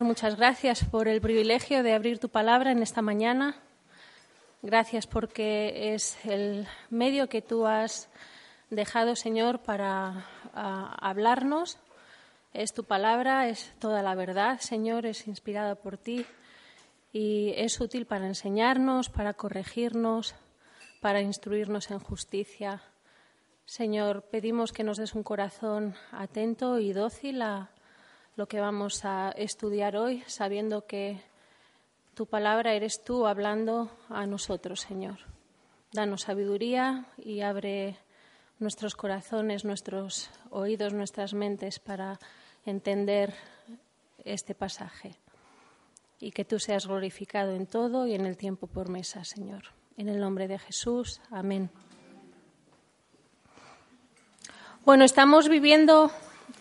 Muchas gracias por el privilegio de abrir tu palabra en esta mañana. Gracias porque es el medio que tú has dejado, Señor, para hablarnos. Es tu palabra, es toda la verdad, Señor, es inspirada por ti y es útil para enseñarnos, para corregirnos, para instruirnos en justicia. Señor, pedimos que nos des un corazón atento y dócil a lo que vamos a estudiar hoy, sabiendo que tu palabra eres tú hablando a nosotros, Señor. Danos sabiduría y abre nuestros corazones, nuestros oídos, nuestras mentes para entender este pasaje. Y que tú seas glorificado en todo y en el tiempo por mesa, Señor. En el nombre de Jesús. Amén. Bueno, estamos viviendo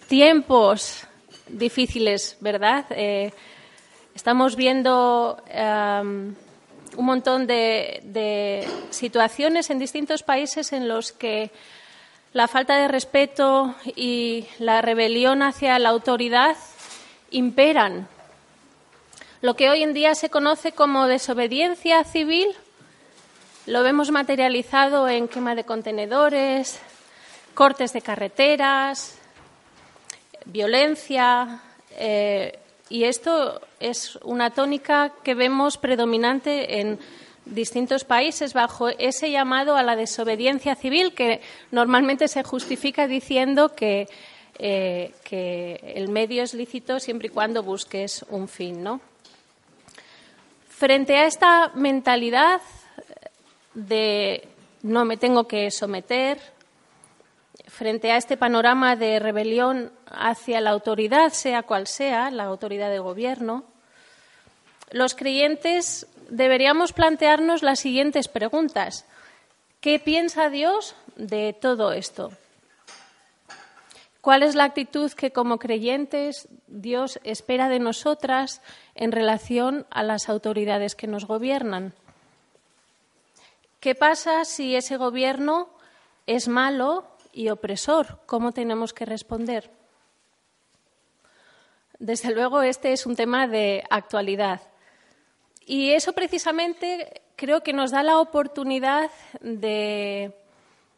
tiempos difíciles, ¿verdad? Eh, estamos viendo um, un montón de, de, situaciones en distintos países en los que la falta de respeto y la rebelión hacia la autoridad imperan. Lo que hoy en día se conoce como desobediencia civil lo vemos materializado en quema de contenedores, cortes de carreteras, violencia. Eh, y esto es una tónica que vemos predominante en distintos países bajo ese llamado a la desobediencia civil que normalmente se justifica diciendo que, eh, que el medio es lícito siempre y cuando busques un fin. ¿no? Frente a esta mentalidad de no me tengo que someter, frente a este panorama de rebelión hacia la autoridad, sea cual sea, la autoridad de gobierno, los creyentes deberíamos plantearnos las siguientes preguntas. ¿Qué piensa Dios de todo esto? ¿Cuál es la actitud que como creyentes Dios espera de nosotras en relación a las autoridades que nos gobiernan? ¿Qué pasa si ese gobierno es malo y opresor? ¿Cómo tenemos que responder? Desde luego, este es un tema de actualidad. Y eso precisamente creo que nos da la oportunidad de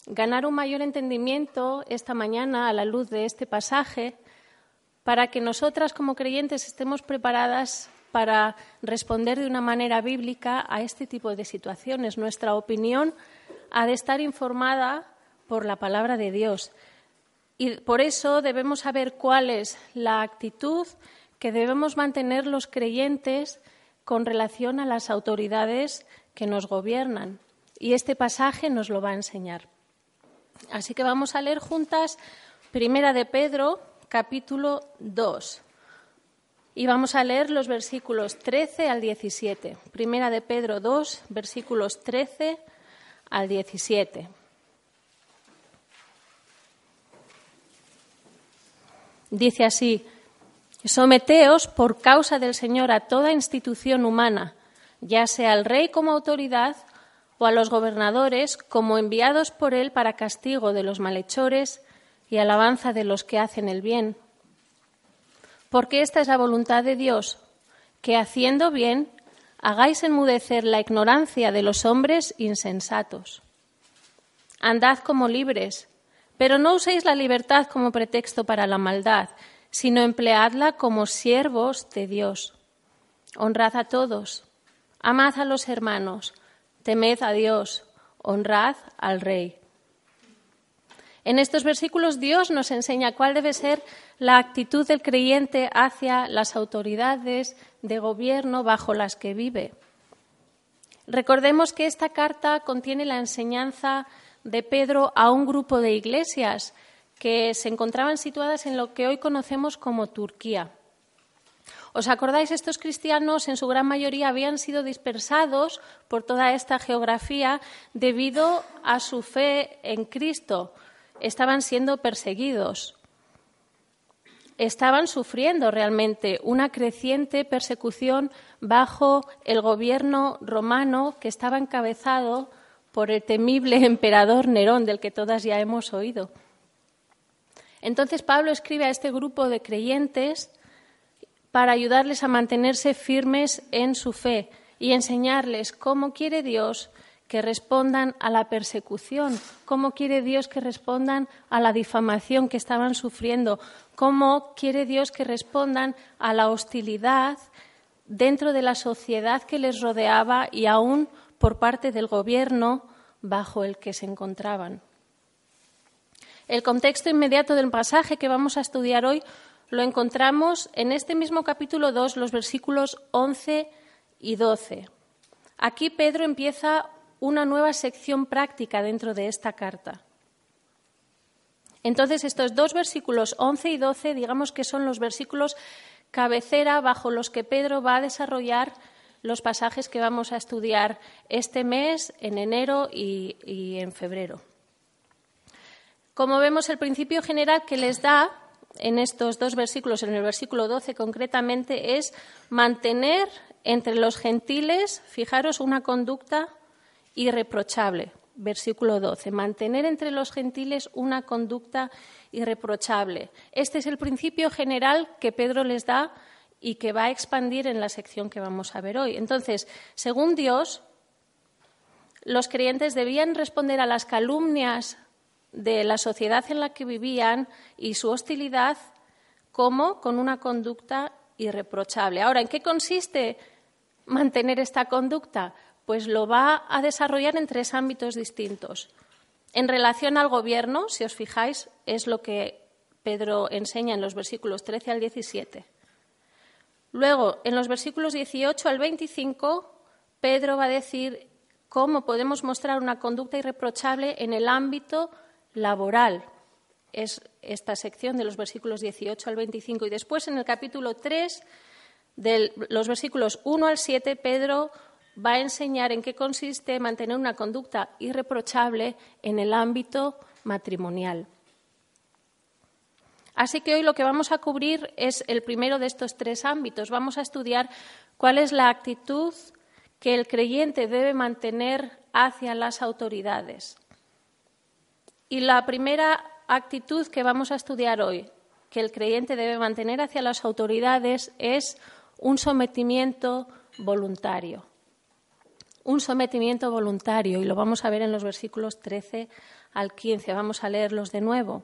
ganar un mayor entendimiento esta mañana a la luz de este pasaje para que nosotras como creyentes estemos preparadas para responder de una manera bíblica a este tipo de situaciones. Nuestra opinión ha de estar informada por la palabra de Dios. Y por eso debemos saber cuál es la actitud que debemos mantener los creyentes con relación a las autoridades que nos gobiernan. Y este pasaje nos lo va a enseñar. Así que vamos a leer juntas Primera de Pedro, capítulo 2. Y vamos a leer los versículos 13 al 17. Primera de Pedro 2, versículos 13 al 17. Dice así, someteos por causa del Señor a toda institución humana, ya sea al rey como autoridad o a los gobernadores como enviados por él para castigo de los malhechores y alabanza de los que hacen el bien porque esta es la voluntad de Dios, que haciendo bien hagáis enmudecer la ignorancia de los hombres insensatos. Andad como libres, pero no uséis la libertad como pretexto para la maldad, sino empleadla como siervos de Dios. Honrad a todos, amad a los hermanos, temed a Dios, honrad al Rey. En estos versículos Dios nos enseña cuál debe ser la actitud del creyente hacia las autoridades de gobierno bajo las que vive. Recordemos que esta carta contiene la enseñanza de Pedro a un grupo de iglesias que se encontraban situadas en lo que hoy conocemos como Turquía. ¿Os acordáis? Estos cristianos en su gran mayoría habían sido dispersados por toda esta geografía debido a su fe en Cristo. Estaban siendo perseguidos. Estaban sufriendo realmente una creciente persecución bajo el gobierno romano que estaba encabezado por el temible emperador Nerón, del que todas ya hemos oído. Entonces Pablo escribe a este grupo de creyentes para ayudarles a mantenerse firmes en su fe y enseñarles cómo quiere Dios que respondan a la persecución, cómo quiere Dios que respondan a la difamación que estaban sufriendo, cómo quiere Dios que respondan a la hostilidad dentro de la sociedad que les rodeaba y aún por parte del gobierno bajo el que se encontraban. El contexto inmediato del pasaje que vamos a estudiar hoy lo encontramos en este mismo capítulo 2, los versículos 11 y 12. Aquí Pedro empieza una nueva sección práctica dentro de esta carta. Entonces, estos dos versículos 11 y 12, digamos que son los versículos cabecera bajo los que Pedro va a desarrollar los pasajes que vamos a estudiar este mes, en enero y, en febrero. Como vemos, el principio general que les da en estos dos versículos, en el versículo 12 concretamente, es mantener entre los gentiles, fijaros, una conducta irreprochable. Versículo 12. Mantener entre los gentiles una conducta irreprochable. Este es el principio general que Pedro les da y que va a expandir en la sección que vamos a ver hoy. Entonces, según Dios, los creyentes debían responder a las calumnias de la sociedad en la que vivían y su hostilidad como con una conducta irreprochable. Ahora, ¿en qué consiste mantener esta conducta? Pues lo va a desarrollar en tres ámbitos distintos. En relación al gobierno, si os fijáis, es lo que Pedro enseña en los versículos 13 al 17. Luego, en los versículos 18 al 25, Pedro va a decir cómo podemos mostrar una conducta irreprochable en el ámbito laboral. Es esta sección de los versículos 18 al 25. Y después, en el capítulo 3, de los versículos 1 al 7, Pedro va a enseñar en qué consiste mantener una conducta irreprochable en el ámbito matrimonial. Así que hoy lo que vamos a cubrir es el primero de estos tres ámbitos. Vamos a estudiar cuál es la actitud que el creyente debe mantener hacia las autoridades. Y la primera actitud que vamos a estudiar hoy, que el creyente debe mantener hacia las autoridades, es un sometimiento voluntario. Un sometimiento voluntario, y lo vamos a ver en los versículos 13 al 15. Vamos a leerlos de nuevo.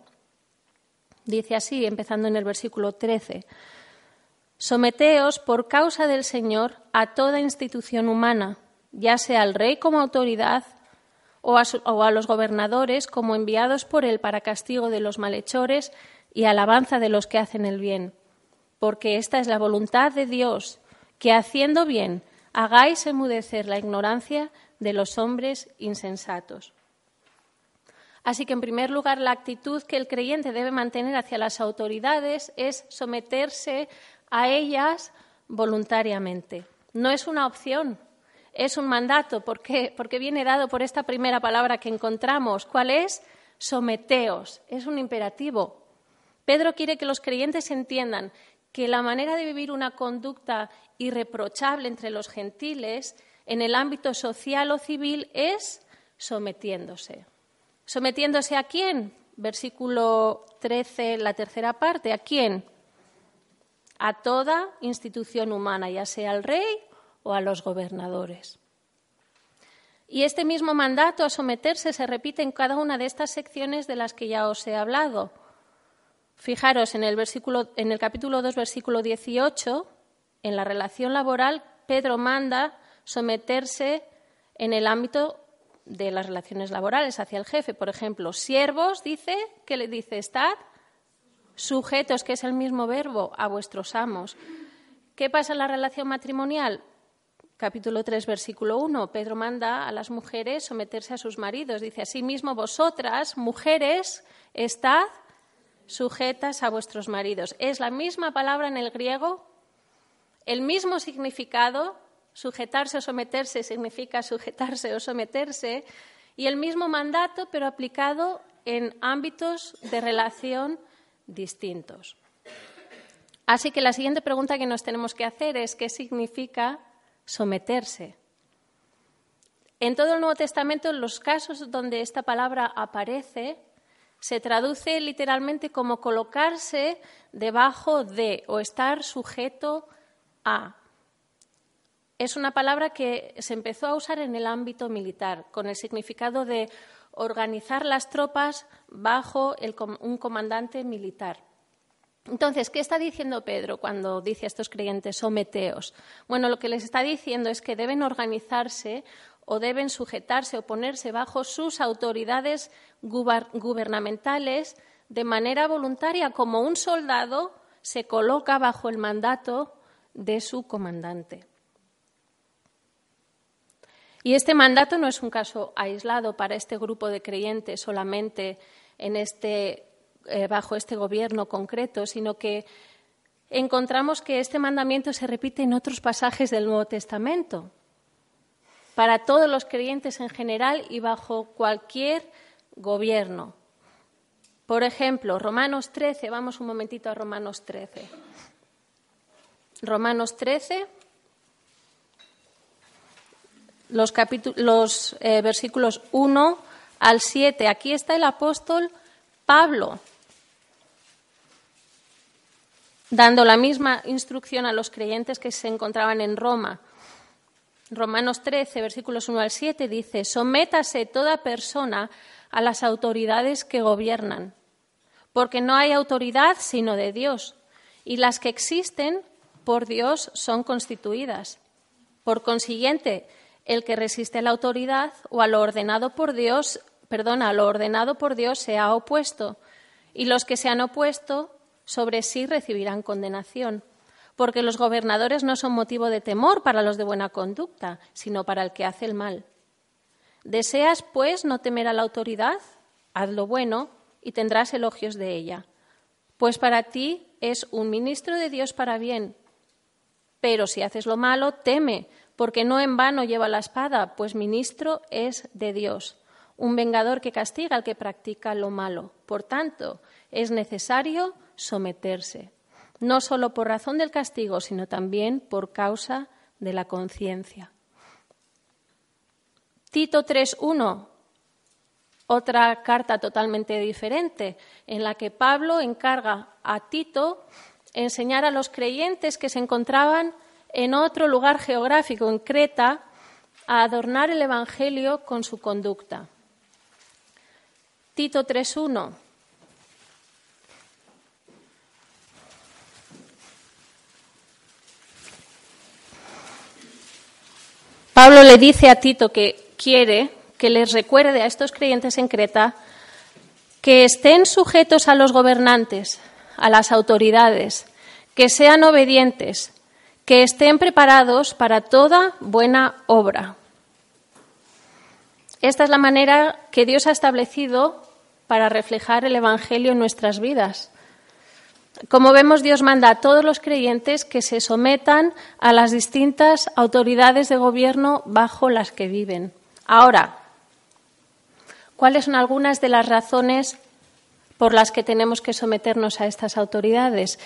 Dice así, empezando en el versículo 13, Someteos por causa del Señor a toda institución humana, ya sea al rey como autoridad o a, o a, los gobernadores como enviados por él para castigo de los malhechores y alabanza de los que hacen el bien. Porque esta es la voluntad de Dios, que haciendo bien hagáis enmudecer la ignorancia de los hombres insensatos. Así que, en primer lugar, la actitud que el creyente debe mantener hacia las autoridades es someterse a ellas voluntariamente. No es una opción, es un mandato, porque, viene dado por esta primera palabra que encontramos. ¿Cuál es? Someteos. Es un imperativo. Pedro quiere que los creyentes entiendan que la manera de vivir una conducta irreprochable entre los gentiles en el ámbito social o civil es sometiéndose. ¿Sometiéndose a quién? Versículo 13, la tercera parte. ¿A quién? A toda institución humana, ya sea al rey o a los gobernadores. Y este mismo mandato a someterse se repite en cada una de estas secciones de las que ya os he hablado. Fijaros en el, versículo, en el capítulo 2, versículo 18, en la relación laboral, Pedro manda someterse en el ámbito de las relaciones laborales hacia el jefe. Por ejemplo, siervos, dice, que le dice? Estad sujetos, que es el mismo verbo, a vuestros amos. ¿Qué pasa en la relación matrimonial? Capítulo 3, versículo 1. Pedro manda a las mujeres someterse a sus maridos. Dice, asimismo, vosotras, mujeres, estad sujetas a vuestros maridos. Es la misma palabra en el griego El mismo significado, sujetarse o someterse significa sujetarse o someterse, y el mismo mandato, pero aplicado en ámbitos de relación distintos. Así que la siguiente pregunta que nos tenemos que hacer es ¿qué significa someterse? En todo el Nuevo Testamento, en los casos donde esta palabra aparece, se traduce literalmente como colocarse debajo de o estar sujeto a. Es una palabra que se empezó a usar en el ámbito militar, con el significado de organizar las tropas bajo un comandante militar. Entonces, ¿qué está diciendo Pedro cuando dice a estos creyentes someteos? Bueno, lo que les está diciendo es que deben organizarse o deben sujetarse o ponerse bajo sus autoridades gubernamentales de manera voluntaria, como un soldado se coloca bajo el mandato de su comandante. Y este mandato no es un caso aislado para este grupo de creyentes solamente en este, eh, bajo este gobierno concreto, sino que encontramos que este mandamiento se repite en otros pasajes del Nuevo Testamento para todos los creyentes en general y bajo cualquier gobierno. Por ejemplo, Romanos 13, vamos un momentito a Romanos 13. Romanos 13, los, los eh, versículos 1 al 7. Aquí está el apóstol Pablo dando la misma instrucción a los creyentes que se encontraban en Roma. Romanos 13, versículos 1 al 7 dice, sométase toda persona a las autoridades que gobiernan, porque no hay autoridad sino de Dios, y las que existen por Dios son constituidas. Por consiguiente, el que resiste a la autoridad o a lo ordenado por Dios, perdona, a lo ordenado por Dios se ha opuesto, y los que se han opuesto sobre sí recibirán condenación porque los gobernadores no son motivo de temor para los de buena conducta, sino para el que hace el mal. ¿Deseas, pues, no temer a la autoridad? Haz lo bueno y tendrás elogios de ella, pues para ti es un ministro de Dios para bien. Pero si haces lo malo, teme, porque no en vano lleva la espada, pues ministro es de Dios, un vengador que castiga al que practica lo malo. Por tanto, es necesario someterse no solo por razón del castigo, sino también por causa de la conciencia. Tito 3.1, otra carta totalmente diferente, en la que Pablo encarga a Tito enseñar a los creyentes que se encontraban en otro lugar geográfico, en Creta, a adornar el Evangelio con su conducta. Tito 3.1. Pablo le dice a Tito que quiere que les recuerde a estos creyentes en Creta que estén sujetos a los gobernantes, a las autoridades, que sean obedientes, que estén preparados para toda buena obra. Esta es la manera que Dios ha establecido para reflejar el Evangelio en nuestras vidas. Como vemos, Dios manda a todos los creyentes que se sometan a las distintas autoridades de gobierno bajo las que viven. Ahora, ¿cuáles son algunas de las razones por las que tenemos que someternos a estas autoridades?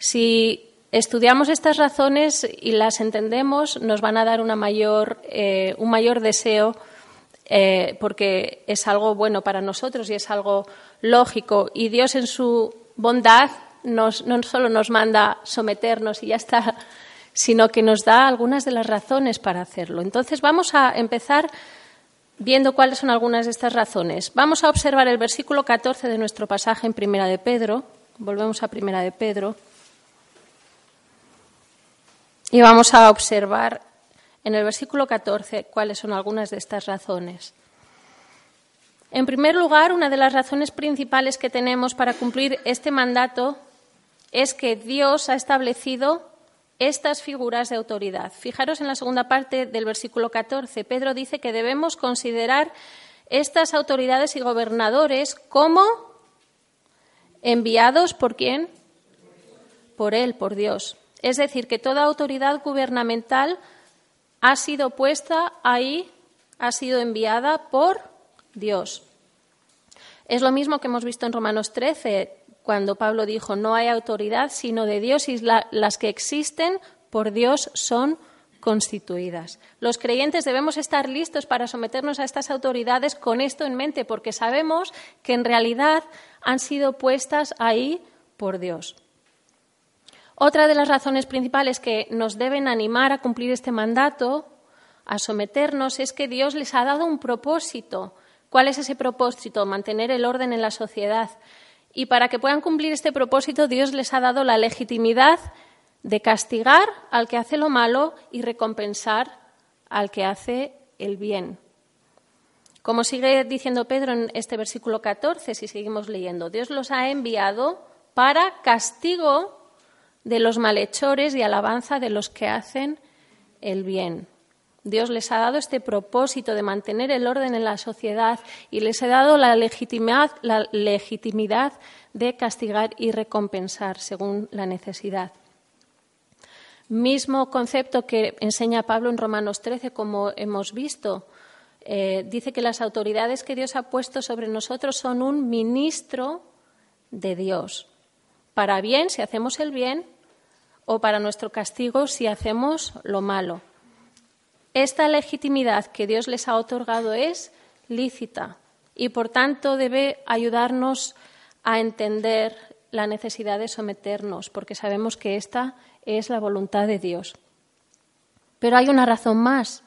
Si estudiamos estas razones y las entendemos, nos van a dar una mayor, eh, un mayor deseo eh, porque es algo bueno para nosotros y es algo lógico. Y Dios en su bondad no solo nos manda someternos y ya está, sino que nos da algunas de las razones para hacerlo. Entonces vamos a empezar viendo cuáles son algunas de estas razones. Vamos a observar el versículo 14 de nuestro pasaje en Primera de Pedro. Volvemos a Primera de Pedro. Y vamos a observar en el versículo 14 cuáles son algunas de estas razones. En primer lugar, una de las razones principales que tenemos para cumplir este mandato es que Dios ha establecido estas figuras de autoridad. Fijaros en la segunda parte del versículo 14. Pedro dice que debemos considerar estas autoridades y gobernadores como enviados por quién? Por Él, por Dios. Es decir, que toda autoridad gubernamental ha sido puesta ahí, ha sido enviada por Dios. Es lo mismo que hemos visto en Romanos 13, cuando Pablo dijo, no hay autoridad sino de Dios y las que existen por Dios son constituidas. Los creyentes debemos estar listos para someternos a estas autoridades con esto en mente, porque sabemos que en realidad han sido puestas ahí por Dios. Otra de las razones principales que nos deben animar a cumplir este mandato, a someternos, es que Dios les ha dado un propósito. ¿Cuál es ese propósito? Mantener el orden en la sociedad. Y para que puedan cumplir este propósito, Dios les ha dado la legitimidad de castigar al que hace lo malo y recompensar al que hace el bien. Como sigue diciendo Pedro en este versículo 14, si seguimos leyendo, Dios los ha enviado para castigo de los malhechores y alabanza de los que hacen el bien. Dios les ha dado este propósito de mantener el orden en la sociedad y les ha dado la legitimidad, la legitimidad de castigar y recompensar según la necesidad. Mismo concepto que enseña Pablo en Romanos 13, como hemos visto. Eh, dice que las autoridades que Dios ha puesto sobre nosotros son un ministro de Dios. Para bien si hacemos el bien o para nuestro castigo si hacemos lo malo. Esta legitimidad que Dios les ha otorgado es lícita y, por tanto, debe ayudarnos a entender la necesidad de someternos, porque sabemos que esta es la voluntad de Dios. Pero hay una razón más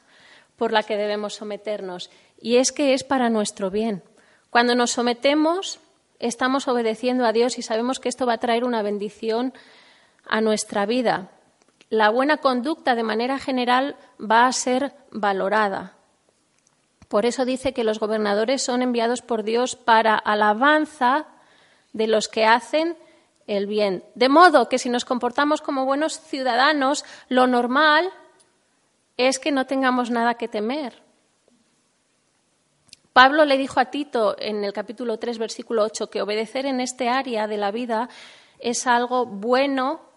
por la que debemos someternos, y es que es para nuestro bien. Cuando nos sometemos, estamos obedeciendo a Dios y sabemos que esto va a traer una bendición a nuestra vida la buena conducta de manera general va a ser valorada. Por eso dice que los gobernadores son enviados por Dios para alabanza de los que hacen el bien. De modo que si nos comportamos como buenos ciudadanos, lo normal es que no tengamos nada que temer. Pablo le dijo a Tito en el capítulo 3, versículo 8, que obedecer en este área de la vida es algo bueno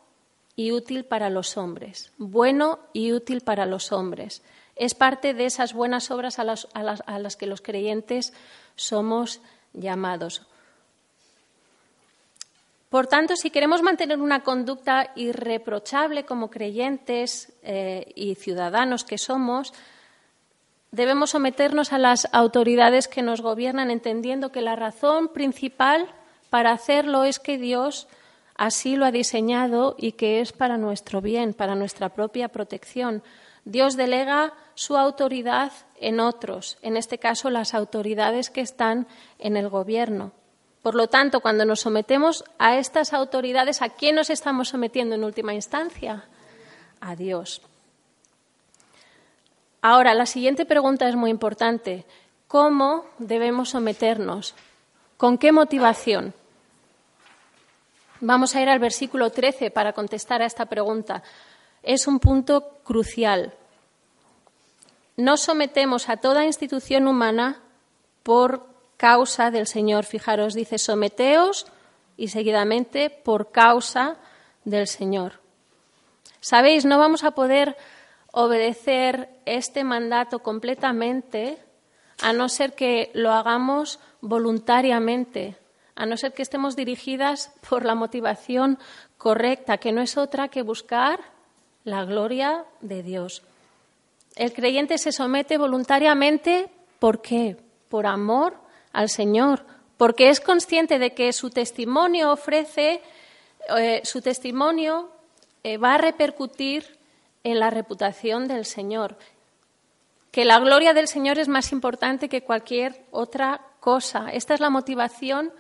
y útil para los hombres, bueno y útil para los hombres. Es parte de esas buenas obras a las, a las, que los creyentes somos llamados. Por tanto, si queremos mantener una conducta irreprochable como creyentes eh, y ciudadanos que somos, debemos someternos a las autoridades que nos gobiernan, entendiendo que la razón principal para hacerlo es que Dios así lo ha diseñado y que es para nuestro bien, para nuestra propia protección. Dios delega su autoridad en otros, en este caso las autoridades que están en el gobierno. Por lo tanto, cuando nos sometemos a estas autoridades, ¿a quién nos estamos sometiendo en última instancia? A Dios. Ahora, la siguiente pregunta es muy importante. ¿Cómo debemos someternos? ¿Con qué motivación? Vamos a ir al versículo 13 para contestar a esta pregunta. Es un punto crucial. No sometemos a toda institución humana por causa del Señor. Fijaros, dice, someteos y seguidamente por causa del Señor. Sabéis, no vamos a poder obedecer este mandato completamente a no ser que lo hagamos voluntariamente, a no ser que estemos dirigidas por la motivación correcta, que no es otra que buscar la gloria de Dios. El creyente se somete voluntariamente, ¿por qué? Por amor al Señor, porque es consciente de que su testimonio ofrece, eh, su testimonio eh, va a repercutir en la reputación del Señor, que la gloria del Señor es más importante que cualquier otra cosa. Esta es la motivación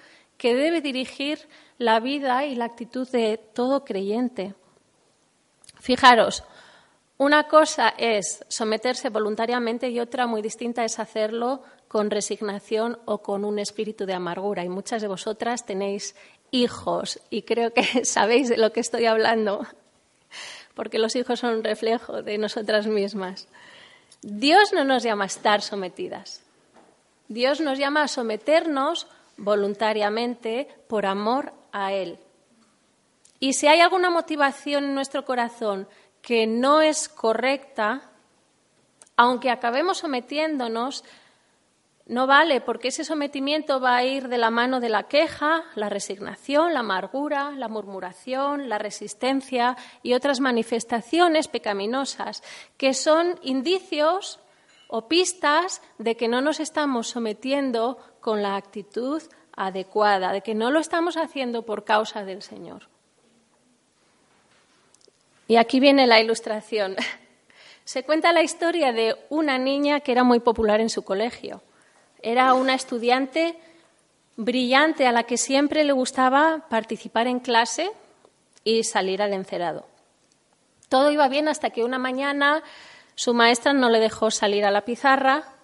que debe dirigir la vida y la actitud de todo creyente. Fijaros, una cosa es someterse voluntariamente y otra muy distinta es hacerlo con resignación o con un espíritu de amargura. Y muchas de vosotras tenéis hijos y creo que sabéis de lo que estoy hablando, porque los hijos son un reflejo de nosotras mismas. Dios no nos llama a estar sometidas. Dios nos llama a someternos voluntariamente por amor a Él. Y si hay alguna motivación en nuestro corazón que no es correcta, aunque acabemos sometiéndonos, no vale, porque ese sometimiento va a ir de la mano de la queja, la resignación, la amargura, la murmuración, la resistencia y otras manifestaciones pecaminosas, que son indicios o pistas de que no nos estamos sometiendo con la actitud adecuada, de que no lo estamos haciendo por causa del Señor. Y aquí viene la ilustración. Se cuenta la historia de una niña que era muy popular en su colegio. Era una estudiante brillante a la que siempre le gustaba participar en clase y salir al encerado. Todo iba bien hasta que una mañana su maestra no le dejó salir a la pizarra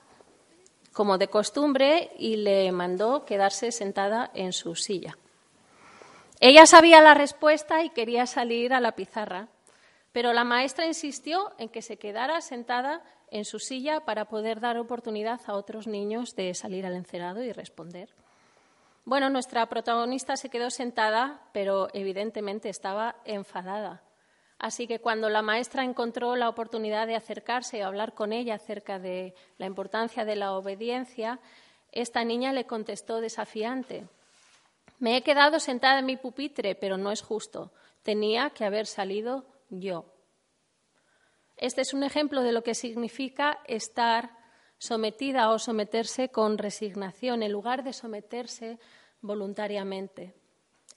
como de costumbre y le mandó quedarse sentada en su silla. Ella sabía la respuesta y quería salir a la pizarra, pero la maestra insistió en que se quedara sentada en su silla para poder dar oportunidad a otros niños de salir al encerado y responder. Bueno, nuestra protagonista se quedó sentada, pero evidentemente estaba enfadada. Así que cuando la maestra encontró la oportunidad de acercarse y hablar con ella acerca de la importancia de la obediencia, esta niña le contestó desafiante. Me he quedado sentada en mi pupitre, pero no es justo. Tenía que haber salido yo. Este es un ejemplo de lo que significa estar sometida o someterse con resignación en lugar de someterse voluntariamente.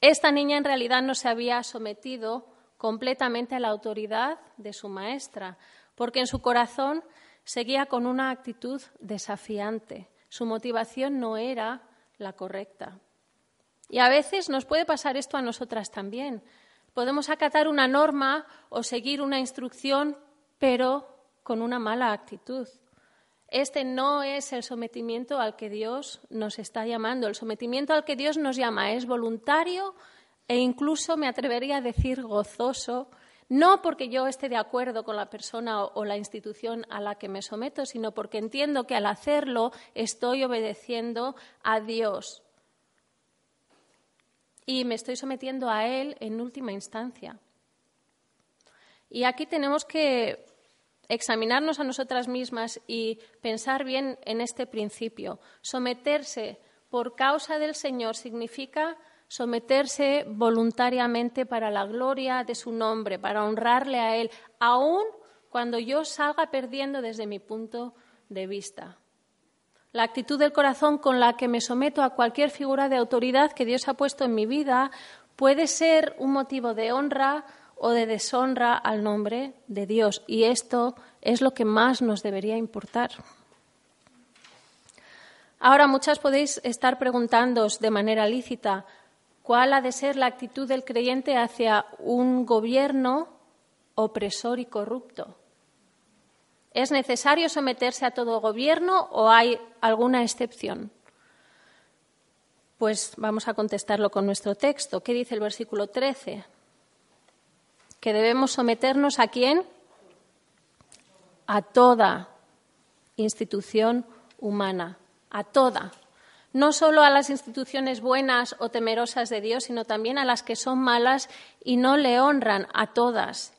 Esta niña en realidad no se había sometido completamente a la autoridad de su maestra, porque en su corazón seguía con una actitud desafiante. Su motivación no era la correcta. Y a veces nos puede pasar esto a nosotras también. Podemos acatar una norma o seguir una instrucción, pero con una mala actitud. Este no es el sometimiento al que Dios nos está llamando. El sometimiento al que Dios nos llama es voluntario e incluso me atrevería a decir gozoso, no porque yo esté de acuerdo con la persona o la institución a la que me someto, sino porque entiendo que al hacerlo estoy obedeciendo a Dios y me estoy sometiendo a Él en última instancia. Y aquí tenemos que examinarnos a nosotras mismas y pensar bien en este principio. Someterse por causa del Señor significa someterse voluntariamente para la gloria de su nombre, para honrarle a Él, aun cuando yo salga perdiendo desde mi punto de vista. La actitud del corazón con la que me someto a cualquier figura de autoridad que Dios ha puesto en mi vida puede ser un motivo de honra o de deshonra al nombre de Dios. Y esto es lo que más nos debería importar. Ahora muchas podéis estar preguntándoos de manera lícita cuál ha de ser la actitud del creyente hacia un gobierno opresor y corrupto. ¿Es necesario someterse a todo gobierno o hay alguna excepción? Pues vamos a contestarlo con nuestro texto. ¿Qué dice el versículo 13? Que debemos someternos a quién? A toda institución humana, a toda. No solo a las instituciones buenas o temerosas de Dios, sino también a las que son malas y no le honran, a todas.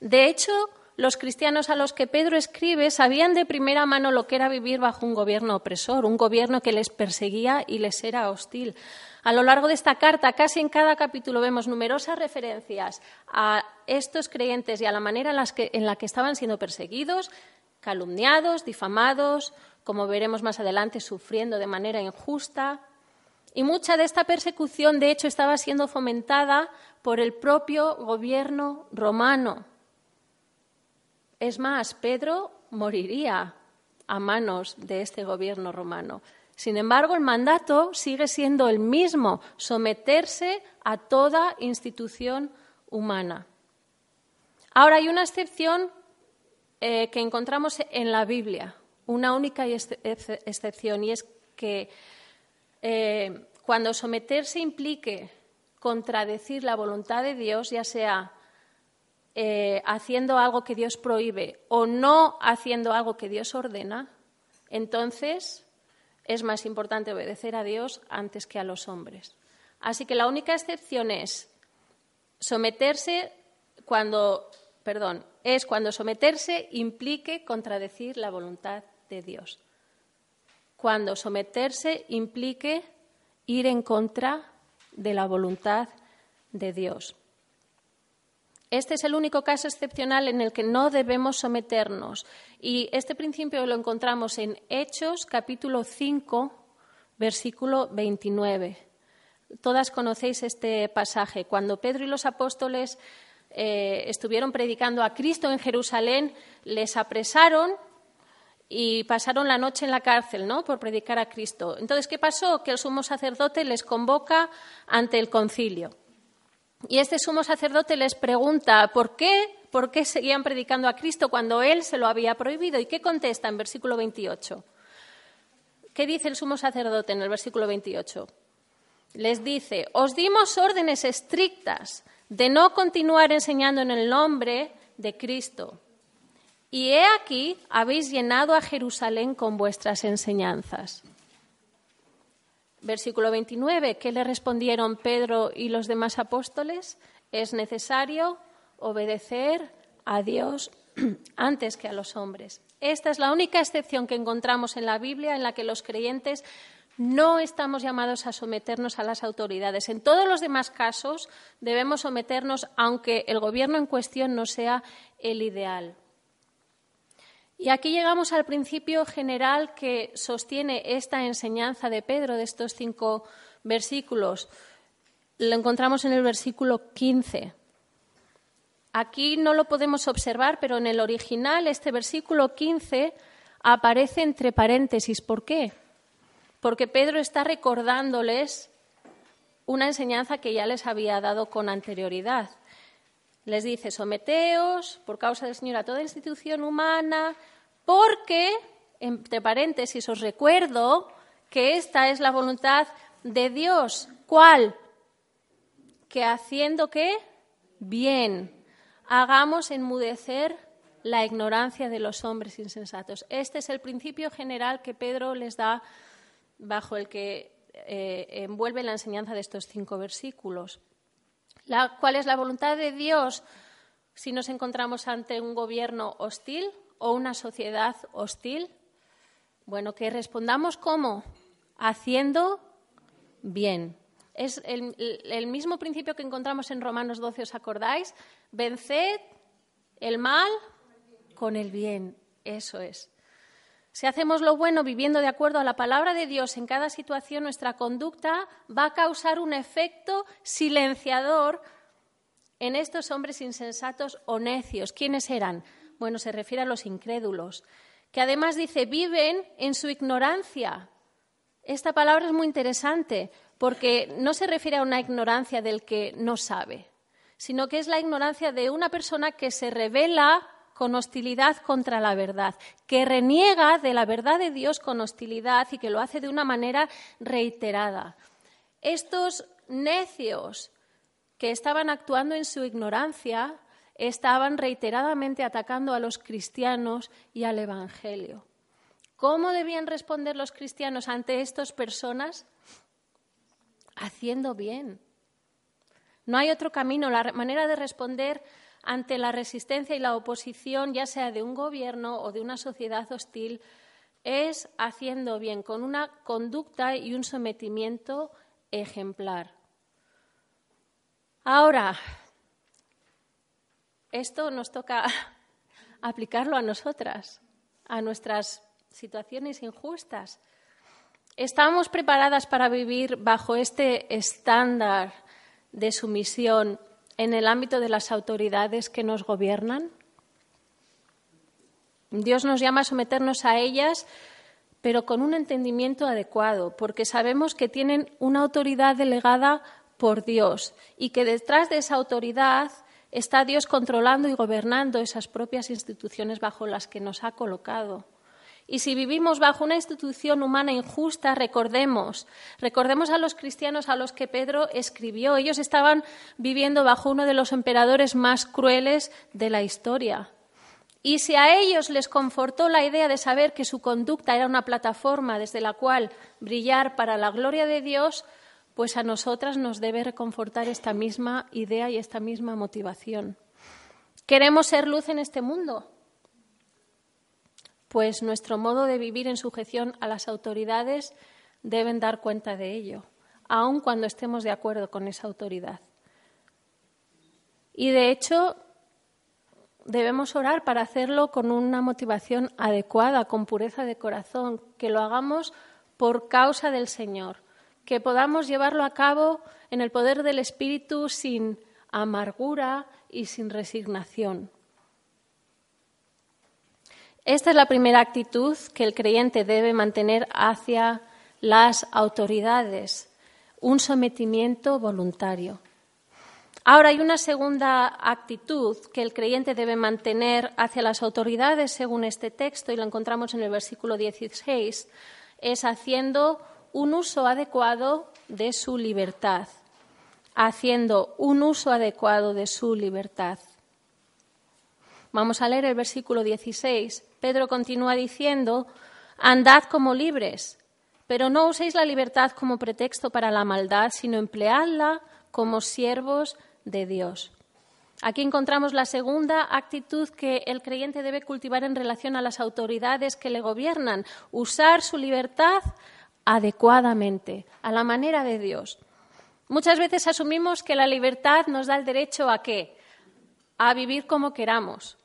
De hecho, los cristianos a los que Pedro escribe sabían de primera mano lo que era vivir bajo un gobierno opresor, un gobierno que les perseguía y les era hostil. A lo largo de esta carta, casi en cada capítulo, vemos numerosas referencias a estos creyentes y a la manera en, la que estaban siendo perseguidos, calumniados, difamados, como veremos más adelante, sufriendo de manera injusta. Y mucha de esta persecución, de hecho, estaba siendo fomentada por el propio gobierno romano. Es más, Pedro moriría a manos de este gobierno romano. Sin embargo, el mandato sigue siendo el mismo, someterse a toda institución humana. Ahora hay una excepción eh, que encontramos en la Biblia, una única excepción, y es que eh, cuando someterse implique contradecir la voluntad de Dios, ya sea eh, haciendo algo que Dios prohíbe o no haciendo algo que Dios ordena, entonces es más importante obedecer a Dios antes que a los hombres. Así que la única excepción es someterse cuando, perdón, es cuando someterse implique contradecir la voluntad de Dios. Cuando someterse implique ir en contra de la voluntad de Dios. Este es el único caso excepcional en el que no debemos someternos. Y este principio lo encontramos en Hechos capítulo 5, versículo 29. Todas conocéis este pasaje. Cuando Pedro y los apóstoles eh, estuvieron predicando a Cristo en Jerusalén, les apresaron y pasaron la noche en la cárcel, ¿no? Por predicar a Cristo. Entonces, ¿qué pasó? Que el sumo sacerdote les convoca ante el concilio. Y este sumo sacerdote les pregunta por qué, por qué seguían predicando a Cristo cuando él se lo había prohibido. ¿Y qué contesta en versículo 28? ¿Qué dice el sumo sacerdote en el versículo 28? Les dice, os dimos órdenes estrictas de no continuar enseñando en el nombre de Cristo. Y he aquí, habéis llenado a Jerusalén con vuestras enseñanzas. Versículo 29, ¿qué le respondieron Pedro y los demás apóstoles? Es necesario obedecer a Dios antes que a los hombres. Esta es la única excepción que encontramos en la Biblia en la que los creyentes no estamos llamados a someternos a las autoridades. En todos los demás casos debemos someternos, aunque el gobierno en cuestión no sea el ideal. Y aquí llegamos al principio general que sostiene esta enseñanza de Pedro de estos cinco versículos. Lo encontramos en el versículo 15. Aquí no lo podemos observar, pero en el original este versículo 15 aparece entre paréntesis. ¿Por qué? Porque Pedro está recordándoles una enseñanza que ya les había dado con anterioridad les dice, someteos por causa del Señor a toda institución humana, porque, entre paréntesis, os recuerdo que esta es la voluntad de Dios. ¿Cuál? Que haciendo qué? Bien. Hagamos enmudecer la ignorancia de los hombres insensatos. Este es el principio general que Pedro les da bajo el que eh, envuelve la enseñanza de estos cinco versículos cuál es la voluntad de Dios si nos encontramos ante un gobierno hostil o una sociedad hostil. Bueno, que respondamos cómo? Haciendo bien. Es el, el, mismo principio que encontramos en Romanos 12, ¿os acordáis? Venced el mal con el bien. Eso es. Si hacemos lo bueno viviendo de acuerdo a la palabra de Dios en cada situación, nuestra conducta va a causar un efecto silenciador en estos hombres insensatos o necios. ¿Quiénes eran? Bueno, se refiere a los incrédulos, que además dice viven en su ignorancia. Esta palabra es muy interesante porque no se refiere a una ignorancia del que no sabe, sino que es la ignorancia de una persona que se revela con hostilidad contra la verdad, que reniega de la verdad de Dios con hostilidad y que lo hace de una manera reiterada. Estos necios que estaban actuando en su ignorancia estaban reiteradamente atacando a los cristianos y al Evangelio. ¿Cómo debían responder los cristianos ante estas personas? Haciendo bien. No hay otro camino. La manera de responder ante la resistencia y la oposición, ya sea de un gobierno o de una sociedad hostil, es haciendo bien, con una conducta y un sometimiento ejemplar. Ahora, esto nos toca aplicarlo a nosotras, a nuestras situaciones injustas. ¿Estamos preparadas para vivir bajo este estándar de sumisión en el ámbito de las autoridades que nos gobiernan? Dios nos llama a someternos a ellas, pero con un entendimiento adecuado, porque sabemos que tienen una autoridad delegada por Dios y que detrás de esa autoridad está Dios controlando y gobernando esas propias instituciones bajo las que nos ha colocado. Y si vivimos bajo una institución humana injusta, recordemos, recordemos a los cristianos a los que Pedro escribió. Ellos estaban viviendo bajo uno de los emperadores más crueles de la historia. Y si a ellos les confortó la idea de saber que su conducta era una plataforma desde la cual brillar para la gloria de Dios, pues a nosotras nos debe reconfortar esta misma idea y esta misma motivación. ¿Queremos ser luz en este mundo? Pues nuestro modo de vivir en sujeción a las autoridades deben dar cuenta de ello, aun cuando estemos de acuerdo con esa autoridad. Y de hecho, debemos orar para hacerlo con una motivación adecuada, con pureza de corazón, que lo hagamos por causa del Señor, que podamos llevarlo a cabo en el poder del Espíritu sin amargura y sin resignación. Esta es la primera actitud que el creyente debe mantener hacia las autoridades, un sometimiento voluntario. Ahora hay una segunda actitud que el creyente debe mantener hacia las autoridades según este texto, y lo encontramos en el versículo 16, es haciendo un uso adecuado de su libertad, haciendo un uso adecuado de su libertad. Vamos a leer el versículo 16. Pedro continúa diciendo, andad como libres, pero no uséis la libertad como pretexto para la maldad, sino empleadla como siervos de Dios. Aquí encontramos la segunda actitud que el creyente debe cultivar en relación a las autoridades que le gobiernan, usar su libertad adecuadamente, a la manera de Dios. Muchas veces asumimos que la libertad nos da el derecho a qué? A vivir como queramos.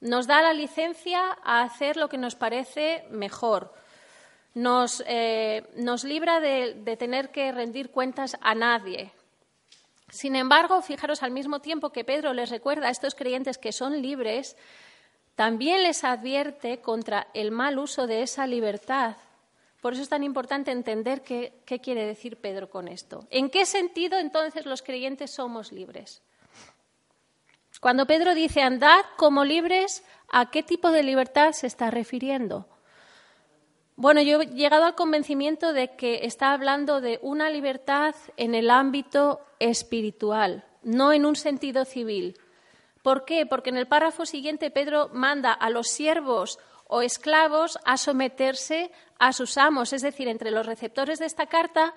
Nos da la licencia a hacer lo que nos parece mejor. Nos, eh, libra de tener que rendir cuentas a nadie, sin embargo, fijaros al mismo tiempo que Pedro les recuerda a estos creyentes que son libres, también les advierte contra el mal uso de esa libertad. Por eso es tan importante entender qué, quiere decir Pedro con esto. ¿En qué sentido entonces los creyentes somos libres? Cuando Pedro dice andad como libres, ¿a qué tipo de libertad se está refiriendo? Bueno, yo he llegado al convencimiento de que está hablando de una libertad en el ámbito espiritual, no en un sentido civil. ¿Por qué? Porque en el párrafo siguiente Pedro manda a los siervos o esclavos a someterse a sus amos, es decir, entre los receptores de esta carta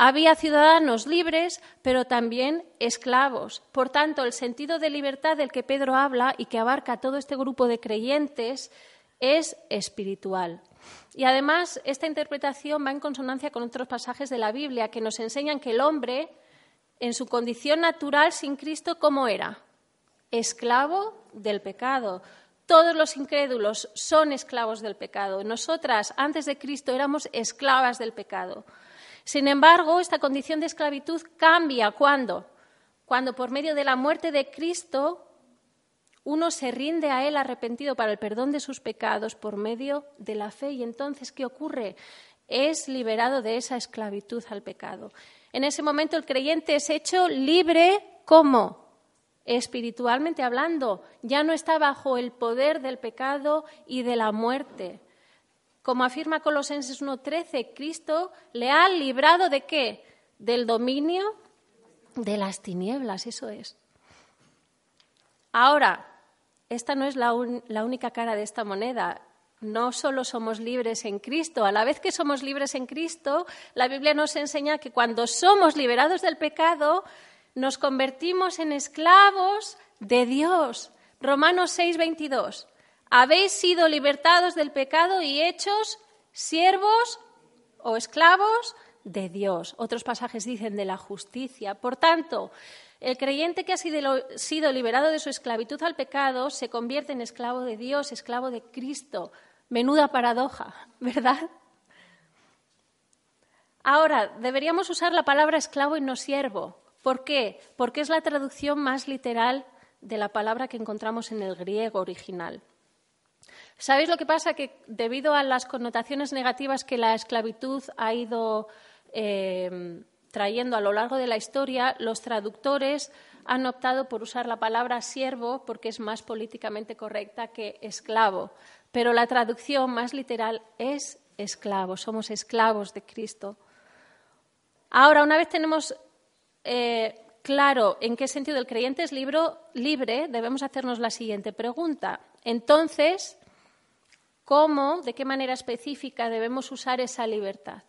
había ciudadanos libres, pero también esclavos. Por tanto, el sentido de libertad del que Pedro habla y que abarca todo este grupo de creyentes es espiritual. Y además, esta interpretación va en consonancia con otros pasajes de la Biblia que nos enseñan que el hombre, en su condición natural sin Cristo, ¿cómo era? Esclavo del pecado. Todos los incrédulos son esclavos del pecado. Nosotras, antes de Cristo, éramos esclavas del pecado. Sin embargo, esta condición de esclavitud cambia cuando, cuando por medio de la muerte de Cristo uno se rinde a Él arrepentido para el perdón de sus pecados por medio de la fe. Y entonces, ¿qué ocurre? Es liberado de esa esclavitud al pecado. En ese momento el creyente es hecho libre como espiritualmente hablando, ya no está bajo el poder del pecado y de la muerte. Como afirma Colosenses 1:13, Cristo le ha librado de qué? Del dominio de las tinieblas, eso es. Ahora, esta no es la, única cara de esta moneda. No solo somos libres en Cristo, a la vez que somos libres en Cristo, la Biblia nos enseña que cuando somos liberados del pecado, nos convertimos en esclavos de Dios. Romanos 6, 22. Habéis sido libertados del pecado y hechos siervos o esclavos de Dios. Otros pasajes dicen de la justicia. Por tanto, el creyente que ha sido liberado de su esclavitud al pecado se convierte en esclavo de Dios, esclavo de Cristo. Menuda paradoja, ¿verdad? Ahora, deberíamos usar la palabra esclavo y no siervo. ¿Por qué? Porque es la traducción más literal de la palabra que encontramos en el griego original. ¿Sabéis lo que pasa? Que debido a las connotaciones negativas que la esclavitud ha ido eh, trayendo a lo largo de la historia, los traductores han optado por usar la palabra siervo porque es más políticamente correcta que esclavo. Pero la traducción más literal es esclavo, somos esclavos de Cristo. Ahora, una vez tenemos eh, claro en qué sentido el creyente es libre, debemos hacernos la siguiente pregunta. Entonces, ¿cómo, de qué manera específica debemos usar esa libertad?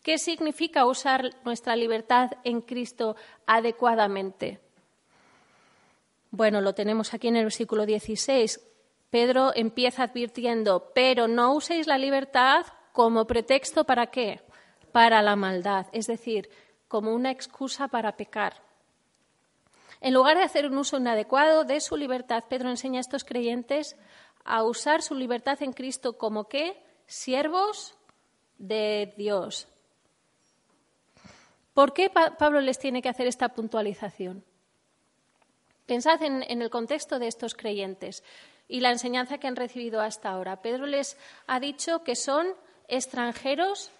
¿Qué significa usar nuestra libertad en Cristo adecuadamente? Bueno, lo tenemos aquí en el versículo 16. Pedro empieza advirtiendo, pero no uséis la libertad como pretexto para qué? Para la maldad, es decir, como una excusa para pecar. En lugar de hacer un uso inadecuado de su libertad, Pedro enseña a estos creyentes a usar su libertad en Cristo como qué? Siervos de Dios. ¿Por qué Pablo les tiene que hacer esta puntualización? Pensad en, en el contexto de estos creyentes y la enseñanza que han recibido hasta ahora. Pedro les ha dicho que son extranjeros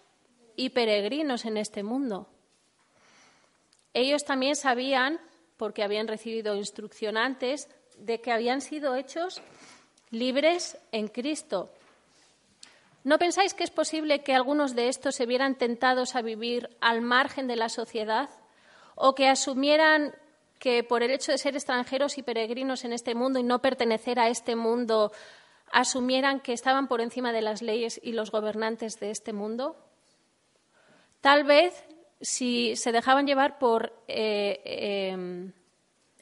y peregrinos en este mundo. Ellos también sabían, porque habían recibido instrucción antes, de que habían sido hechos libres en Cristo. ¿No pensáis que es posible que algunos de estos se vieran tentados a vivir al margen de la sociedad o que asumieran que por el hecho de ser extranjeros y peregrinos en este mundo y no pertenecer a este mundo, asumieran que estaban por encima de las leyes y los gobernantes de este mundo? Tal vez si se dejaban llevar por eh, em,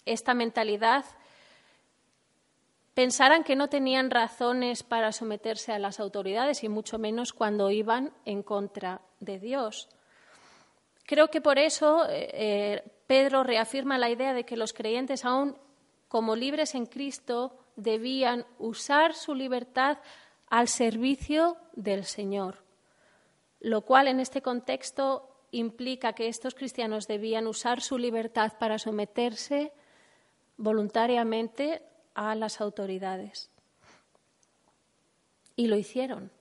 esta mentalidad, pensaran que no tenían razones para someterse a las autoridades y mucho menos cuando iban en contra de Dios. Creo que por eso eh, eh, Pedro reafirma la idea de que los creyentes, aún como libres en Cristo, debían usar su libertad al servicio del Señor, lo cual en este contexto implica que estos cristianos debían usar su libertad para someterse voluntariamente a las autoridades. Y lo hicieron.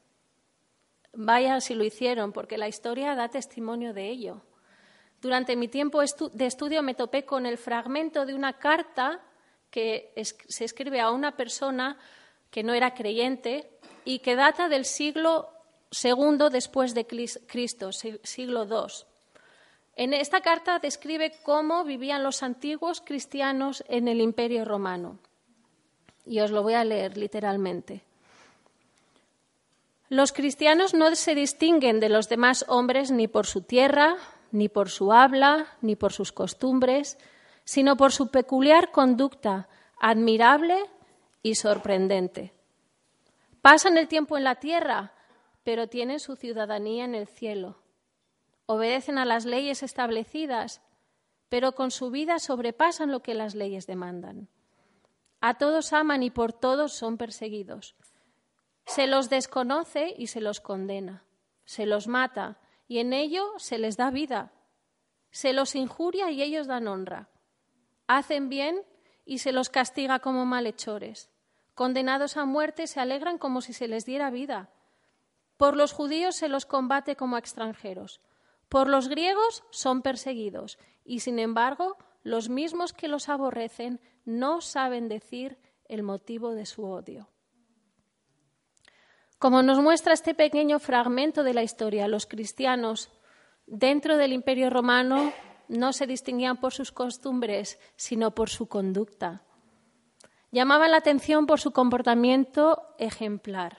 Vaya si lo hicieron, porque la historia da testimonio de ello. Durante mi tiempo de estudio me topé con el fragmento de una carta que se escribe a una persona que no era creyente y que data del siglo II después de Cristo, siglo II. En esta carta describe cómo vivían los antiguos cristianos en el Imperio Romano. Y os lo voy a leer literalmente. Los cristianos no se distinguen de los demás hombres ni por su tierra, ni por su habla, ni por sus costumbres, sino por su peculiar conducta, admirable y sorprendente. Pasan el tiempo en la tierra, pero tienen su ciudadanía en el cielo. Obedecen a las leyes establecidas, pero con su vida sobrepasan lo que las leyes demandan. A todos aman y por todos son perseguidos. Se los desconoce y se los condena. Se los mata y en ello se les da vida. Se los injuria y ellos dan honra. Hacen bien y se los castiga como malhechores. Condenados a muerte se alegran como si se les diera vida. Por los judíos se los combate como extranjeros. Por los griegos son perseguidos y, sin embargo, los mismos que los aborrecen no saben decir el motivo de su odio. Como nos muestra este pequeño fragmento de la historia, los cristianos dentro del Imperio romano no se distinguían por sus costumbres, sino por su conducta. Llamaban la atención por su comportamiento ejemplar.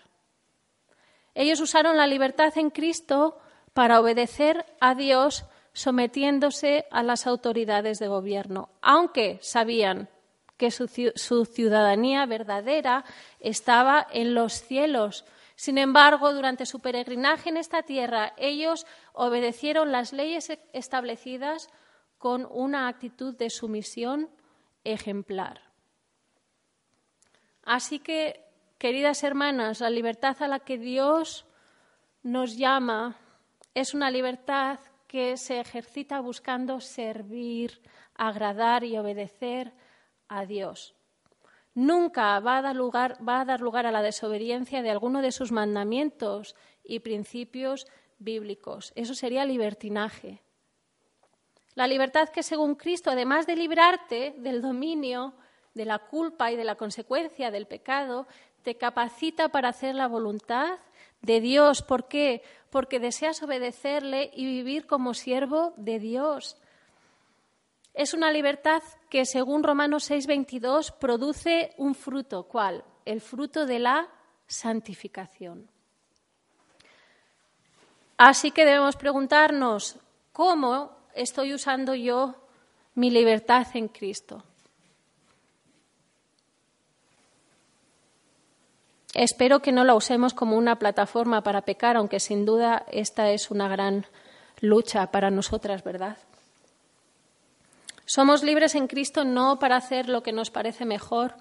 Ellos usaron la libertad en Cristo para obedecer a Dios sometiéndose a las autoridades de gobierno, aunque sabían que su, ciudadanía verdadera estaba en los cielos. Sin embargo, durante su peregrinaje en esta tierra, ellos obedecieron las leyes establecidas con una actitud de sumisión ejemplar. Así que, queridas hermanas, la libertad a la que Dios nos llama es una libertad que se ejercita buscando servir, agradar y obedecer a Dios. Nunca va a, dar lugar, va a dar lugar a la desobediencia de alguno de sus mandamientos y principios bíblicos. Eso sería libertinaje. La libertad que según Cristo, además de librarte del dominio, de la culpa y de la consecuencia del pecado, te capacita para hacer la voluntad de Dios. ¿Por qué? Porque deseas obedecerle y vivir como siervo de Dios. Es una libertad que, según Romanos 6:22, produce un fruto. ¿Cuál? El fruto de la santificación. Así que debemos preguntarnos, ¿cómo estoy usando yo mi libertad en Cristo? Espero que no la usemos como una plataforma para pecar, aunque sin duda esta es una gran lucha para nosotras, ¿verdad? Somos libres en Cristo no para hacer lo que nos parece mejor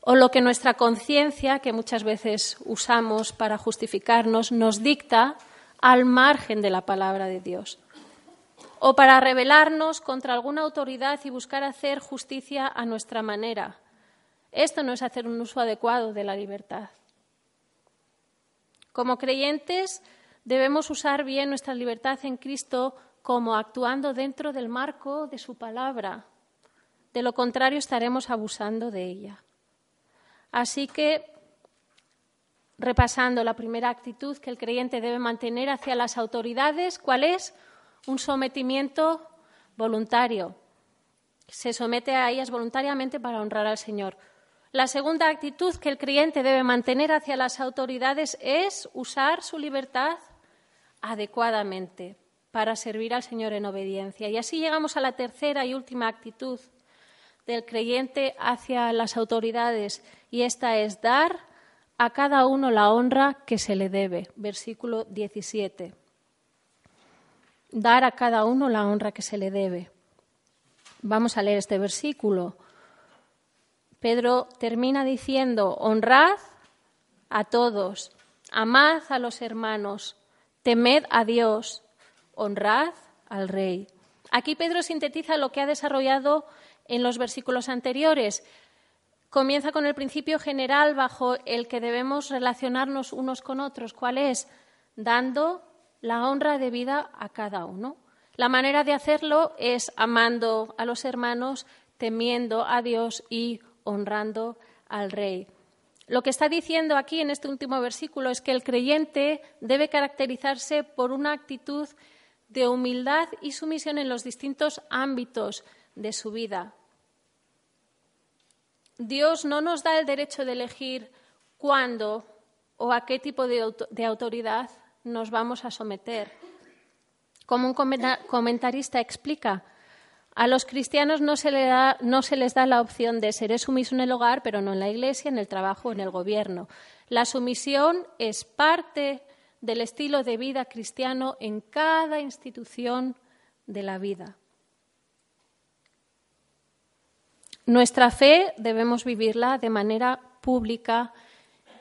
o lo que nuestra conciencia, que muchas veces usamos para justificarnos, nos dicta al margen de la palabra de Dios, o para rebelarnos contra alguna autoridad y buscar hacer justicia a nuestra manera. Esto no es hacer un uso adecuado de la libertad. Como creyentes debemos usar bien nuestra libertad en Cristo como actuando dentro del marco de su palabra. De lo contrario estaremos abusando de ella. Así que, repasando la primera actitud que el creyente debe mantener hacia las autoridades, ¿cuál es? Un sometimiento voluntario. Se somete a ellas voluntariamente para honrar al Señor. La segunda actitud que el creyente debe mantener hacia las autoridades es usar su libertad adecuadamente para servir al Señor en obediencia. Y así llegamos a la tercera y última actitud del creyente hacia las autoridades y esta es dar a cada uno la honra que se le debe. Versículo 17. Dar a cada uno la honra que se le debe. Vamos a leer este versículo. Pedro termina diciendo, honrad a todos, amad a los hermanos, temed a Dios, honrad al rey. Aquí Pedro sintetiza lo que ha desarrollado en los versículos anteriores. Comienza con el principio general bajo el que debemos relacionarnos unos con otros. ¿Cuál es? Dando la honra debida a cada uno. La manera de hacerlo es amando a los hermanos, temiendo a Dios y honrando al Rey. Lo que está diciendo aquí en este último versículo es que el creyente debe caracterizarse por una actitud de humildad y sumisión en los distintos ámbitos de su vida. Dios no nos da el derecho de elegir cuándo o a qué tipo de, autoridad nos vamos a someter. Como un comentarista explica, a los cristianos no se, no se, les da la opción de ser sumiso en el hogar, pero no en la iglesia, en el trabajo, en el gobierno. La sumisión es parte del estilo de vida cristiano en cada institución de la vida. Nuestra fe debemos vivirla de manera pública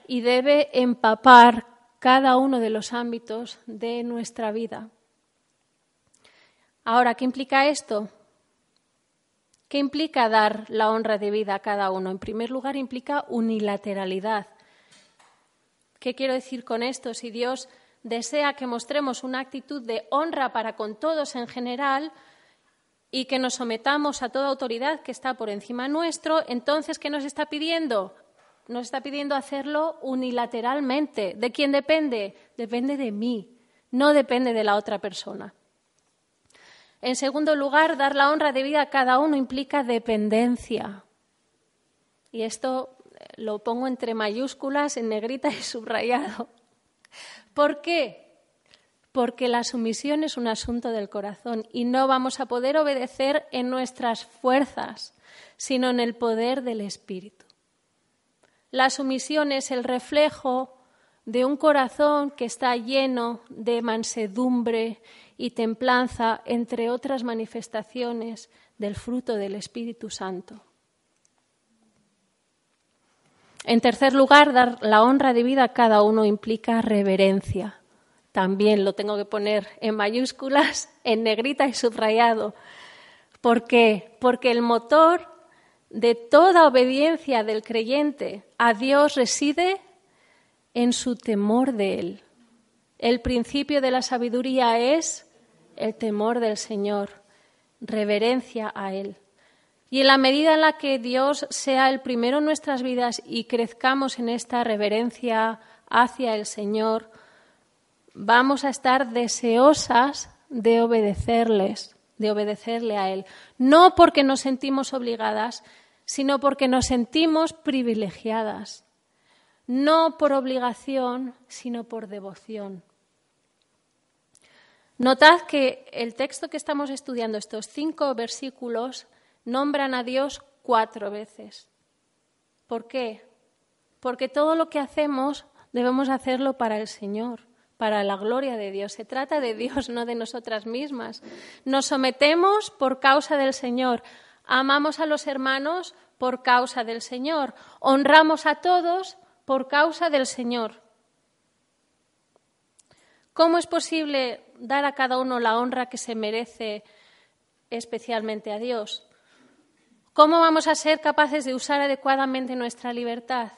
y debe empapar cada uno de los ámbitos de nuestra vida. Ahora, ¿qué implica esto? ¿Qué implica dar la honra de vida a cada uno? En primer lugar, implica unilateralidad. ¿Qué quiero decir con esto? Si Dios desea que mostremos una actitud de honra para con todos en general, y que nos sometamos a toda autoridad que está por encima nuestro, entonces, ¿qué nos está pidiendo? Nos está pidiendo hacerlo unilateralmente. ¿De quién depende? Depende de mí, no depende de la otra persona. En segundo lugar, dar la honra de vida a cada uno implica dependencia. Y esto lo pongo entre mayúsculas, en negrita y subrayado. ¿Por qué? porque la sumisión es un asunto del corazón y no vamos a poder obedecer en nuestras fuerzas, sino en el poder del Espíritu. La sumisión es el reflejo de un corazón que está lleno de mansedumbre y templanza, entre otras manifestaciones del fruto del Espíritu Santo. En tercer lugar, dar la honra de vida a cada uno implica reverencia también lo tengo que poner en mayúsculas, en negrita y subrayado. ¿Por qué? Porque el motor de toda obediencia del creyente a Dios reside en su temor de Él. El principio de la sabiduría es el temor del Señor, reverencia a Él. Y en la medida en la que Dios sea el primero en nuestras vidas y crezcamos en esta reverencia hacia el Señor, vamos a estar deseosas de obedecerles, de obedecerle a Él. No porque nos sentimos obligadas, sino porque nos sentimos privilegiadas. No por obligación, sino por devoción. Notad que el texto que estamos estudiando, estos cinco versículos, nombran a Dios cuatro veces. ¿Por qué? Porque todo lo que hacemos debemos hacerlo para el Señor, para la gloria de Dios. Se trata de Dios, no de nosotras mismas. Nos sometemos por causa del Señor. Amamos a los hermanos por causa del Señor. Honramos a todos por causa del Señor. ¿Cómo es posible dar a cada uno la honra que se merece especialmente a Dios? ¿Cómo vamos a ser capaces de usar adecuadamente nuestra libertad?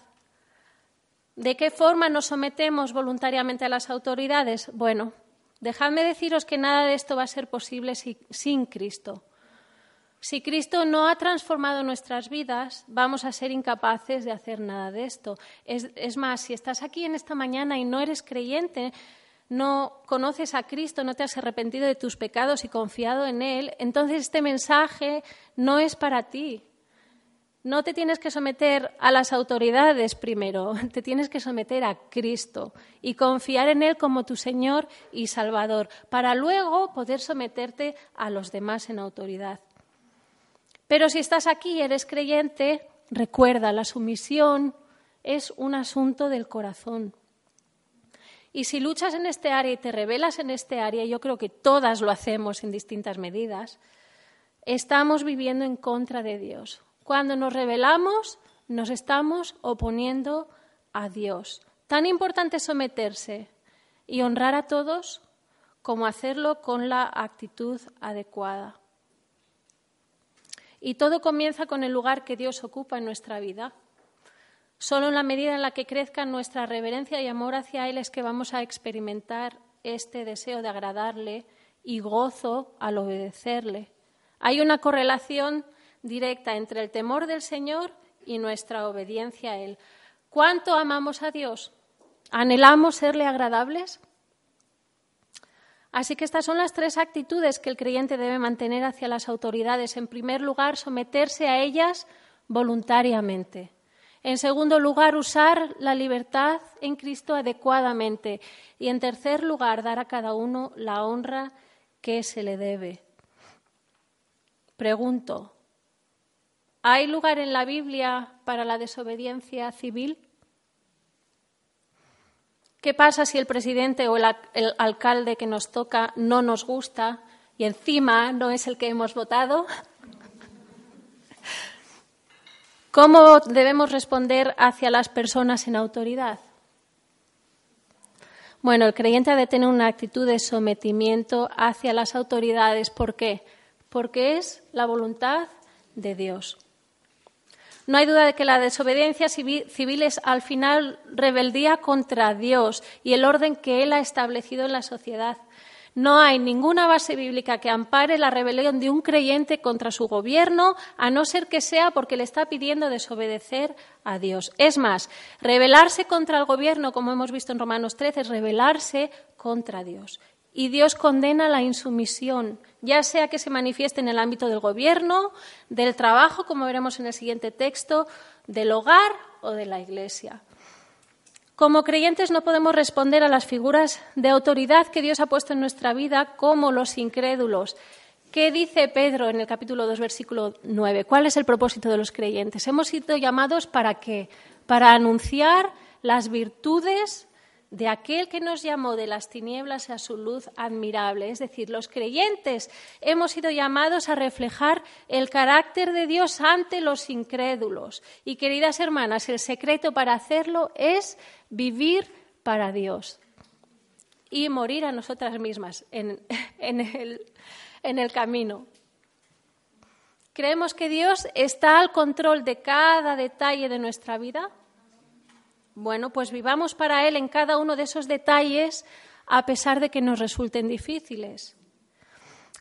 ¿De qué forma nos sometemos voluntariamente a las autoridades? Bueno, dejadme deciros que nada de esto va a ser posible sin Cristo. Si Cristo no ha transformado nuestras vidas, vamos a ser incapaces de hacer nada de esto. Es, más, si estás aquí en esta mañana y no eres creyente, no conoces a Cristo, no te has arrepentido de tus pecados y confiado en Él, entonces este mensaje no es para ti. No te tienes que someter a las autoridades primero, te tienes que someter a Cristo y confiar en Él como tu Señor y Salvador, para luego poder someterte a los demás en autoridad. Pero si estás aquí y eres creyente, recuerda, la sumisión es un asunto del corazón. Y si luchas en este área y te rebelas en este área, yo creo que todas lo hacemos en distintas medidas, estamos viviendo en contra de Dios. Cuando nos rebelamos, nos estamos oponiendo a Dios. Tan importante someterse y honrar a todos como hacerlo con la actitud adecuada. Y todo comienza con el lugar que Dios ocupa en nuestra vida. Solo en la medida en la que crezca nuestra reverencia y amor hacia Él es que vamos a experimentar este deseo de agradarle y gozo al obedecerle. Hay una correlación directa entre el temor del Señor y nuestra obediencia a Él. ¿Cuánto amamos a Dios? ¿Anhelamos serle agradables? Así que estas son las tres actitudes que el creyente debe mantener hacia las autoridades. En primer lugar, someterse a ellas voluntariamente. En segundo lugar, usar la libertad en Cristo adecuadamente. Y en tercer lugar, dar a cada uno la honra que se le debe. Pregunto, ¿Hay lugar en la Biblia para la desobediencia civil? ¿Qué pasa si el presidente o el, alcalde que nos toca no nos gusta y encima no es el que hemos votado? ¿Cómo debemos responder hacia las personas en autoridad? Bueno, el creyente ha de tener una actitud de sometimiento hacia las autoridades. ¿Por qué? Porque es la voluntad de Dios. No hay duda de que la desobediencia civil es al final rebeldía contra Dios y el orden que Él ha establecido en la sociedad. No hay ninguna base bíblica que ampare la rebelión de un creyente contra su gobierno, a no ser que sea porque le está pidiendo desobedecer a Dios. Es más, rebelarse contra el gobierno, como hemos visto en Romanos 13, es rebelarse contra Dios. Y Dios condena la insumisión, ya sea que se manifieste en el ámbito del gobierno, del trabajo, como veremos en el siguiente texto, del hogar o de la iglesia. Como creyentes no podemos responder a las figuras de autoridad que Dios ha puesto en nuestra vida como los incrédulos. ¿Qué dice Pedro en el capítulo 2, versículo 9? ¿Cuál es el propósito de los creyentes? Hemos sido llamados para qué? Para anunciar las virtudes de aquel que nos llamó de las tinieblas a su luz admirable. Es decir, los creyentes hemos sido llamados a reflejar el carácter de Dios ante los incrédulos. Y queridas hermanas, el secreto para hacerlo es vivir para Dios y morir a nosotras mismas en, el, camino. ¿Creemos que Dios está al control de cada detalle de nuestra vida? Bueno, pues vivamos para Él en cada uno de esos detalles a pesar de que nos resulten difíciles.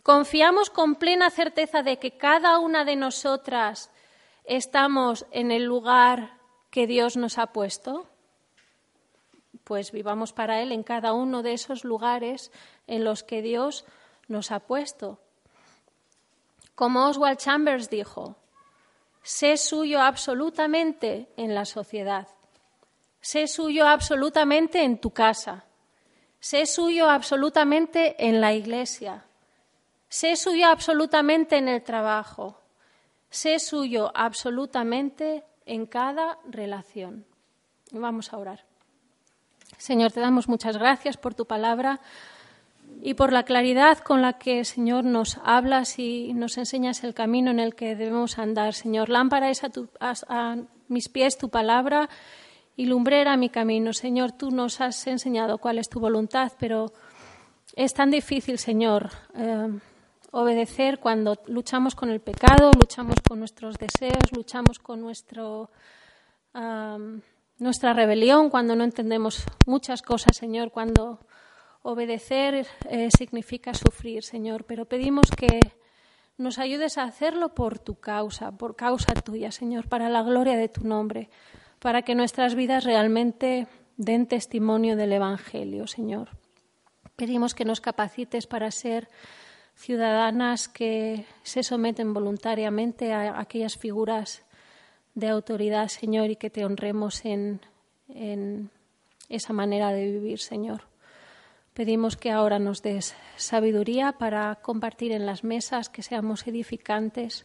Confiamos con plena certeza de que cada una de nosotras estamos en el lugar que Dios nos ha puesto. Pues vivamos para Él en cada uno de esos lugares en los que Dios nos ha puesto. Como Oswald Chambers dijo, sé suyo absolutamente en la sociedad. Sé suyo absolutamente en tu casa. Sé suyo absolutamente en la iglesia. Sé suyo absolutamente en el trabajo. Sé suyo absolutamente en cada relación. Vamos a orar. Señor, te damos muchas gracias por tu palabra y por la claridad con la que, Señor, nos hablas y nos enseñas el camino en el que debemos andar. Señor, lámpara es a, a mis pies tu palabra lumbrera mi camino. Señor, tú nos has enseñado cuál es tu voluntad, pero es tan difícil, Señor, eh, obedecer cuando luchamos con el pecado, luchamos con nuestros deseos, luchamos con nuestro, nuestra rebelión, cuando no entendemos muchas cosas, Señor, cuando obedecer eh, significa sufrir, Señor. Pero pedimos que nos ayudes a hacerlo por tu causa, por causa tuya, Señor, para la gloria de tu nombre para que nuestras vidas realmente den testimonio del Evangelio, Señor. Pedimos que nos capacites para ser ciudadanas que se someten voluntariamente a aquellas figuras de autoridad, Señor, y que te honremos en, esa manera de vivir, Señor. Pedimos que ahora nos des sabiduría para compartir en las mesas, que seamos edificantes